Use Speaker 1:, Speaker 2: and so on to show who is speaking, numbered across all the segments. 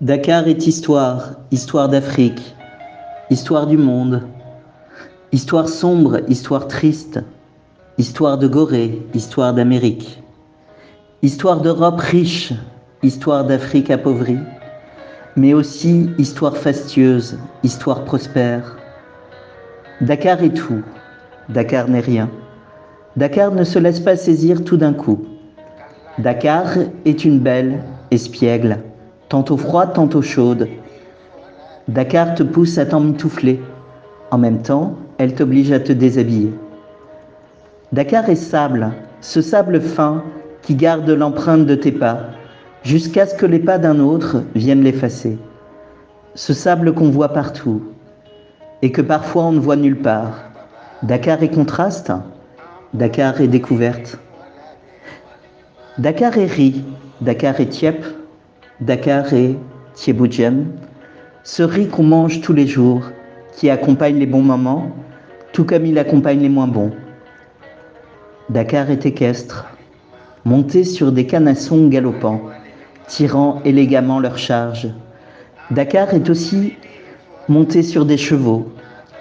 Speaker 1: Dakar est histoire, histoire d'Afrique, histoire du monde, histoire sombre, histoire triste, histoire de Gorée, histoire d'Amérique, histoire d'Europe riche, histoire d'Afrique appauvrie, mais aussi histoire fastueuse, histoire prospère. Dakar est tout, Dakar n'est rien. Dakar ne se laisse pas saisir tout d'un coup. Dakar est une belle espiègle tantôt froide, tantôt chaude. Dakar te pousse à t'emmitoufler. En même temps, elle t'oblige à te déshabiller. Dakar est sable, ce sable fin qui garde l'empreinte de tes pas, jusqu'à ce que les pas d'un autre viennent l'effacer. Ce sable qu'on voit partout, et que parfois on ne voit nulle part. Dakar est contraste, Dakar est découverte. Dakar est riz, Dakar est tiep, Dakar et Thieboujem, ce riz qu'on mange tous les jours, qui accompagne les bons moments, tout comme il accompagne les moins bons. Dakar est équestre, monté sur des canassons galopants, tirant élégamment leur charge. Dakar est aussi monté sur des chevaux,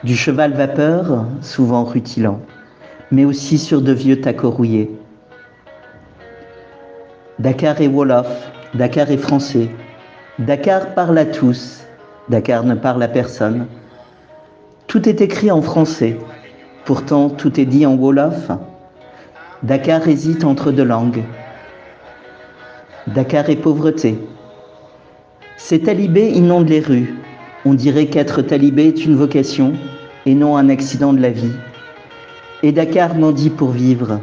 Speaker 1: du cheval vapeur, souvent rutilant, mais aussi sur de vieux tacos rouillés. Dakar est Wolof, Dakar est français. Dakar parle à tous. Dakar ne parle à personne. Tout est écrit en français. Pourtant, tout est dit en Wolof. Dakar hésite entre deux langues. Dakar est pauvreté. Ces talibés inondent les rues. On dirait qu'être talibé est une vocation et non un accident de la vie. Et Dakar mendie pour vivre.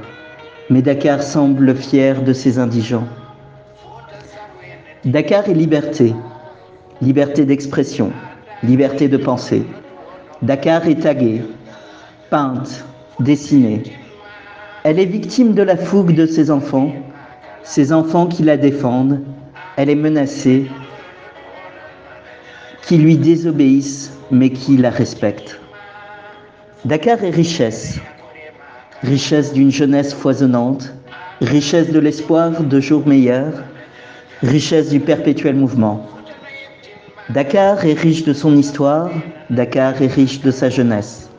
Speaker 1: Mais Dakar semble fier de ses indigents. Dakar est liberté, liberté d'expression, liberté de penser. Dakar est taguée, peinte, dessinée. Elle est victime de la fougue de ses enfants, ses enfants qui la défendent. Elle est menacée, qui lui désobéissent, mais qui la respectent. Dakar est richesse, richesse d'une jeunesse foisonnante, richesse de l'espoir de jours meilleurs, richesse du perpétuel mouvement. Dakar est riche de son histoire, Dakar est riche de sa jeunesse.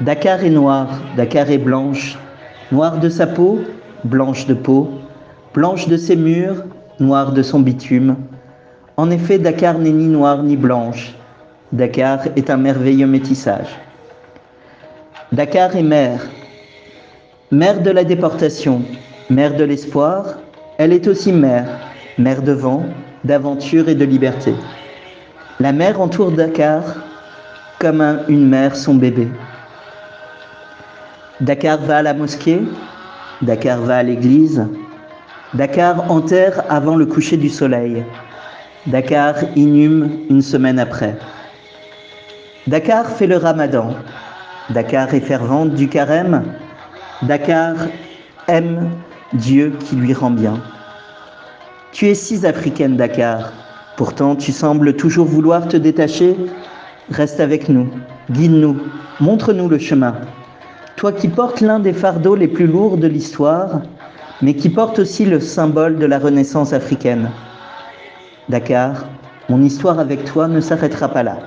Speaker 1: Dakar est noir, Dakar est blanche, noire de sa peau, blanche de peau, blanche de ses murs, noire de son bitume. En effet, Dakar n'est ni noire ni blanche. Dakar est un merveilleux métissage. Dakar est mère, mère de la déportation, mère de l'espoir, elle est aussi mère, mère de vent, d'aventure et de liberté. La mer entoure Dakar comme une mère son bébé. Dakar va à la mosquée, Dakar va à l'église, Dakar enterre avant le coucher du soleil, Dakar inhume une semaine après. Dakar fait le ramadan, Dakar est fervente du carême, Dakar aime Dieu qui lui rend bien. Tu es si africaine, Dakar. Pourtant, tu sembles toujours vouloir te détacher. Reste avec nous, guide-nous, montre-nous le chemin. Toi qui portes l'un des fardeaux les plus lourds de l'histoire, mais qui porte aussi le symbole de la renaissance africaine. Dakar, mon histoire avec toi ne s'arrêtera pas là.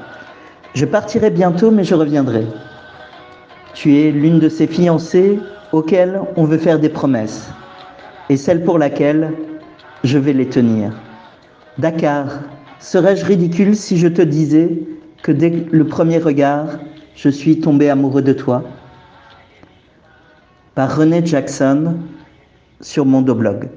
Speaker 1: Je partirai bientôt, mais je reviendrai. Tu es l'une de ces fiancées auxquelles on veut faire des promesses et celle pour laquelle je vais les tenir. Dakar, serais-je ridicule si je te disais que dès le premier regard, je suis tombé amoureux de toi? Par René Jackson sur mon blog.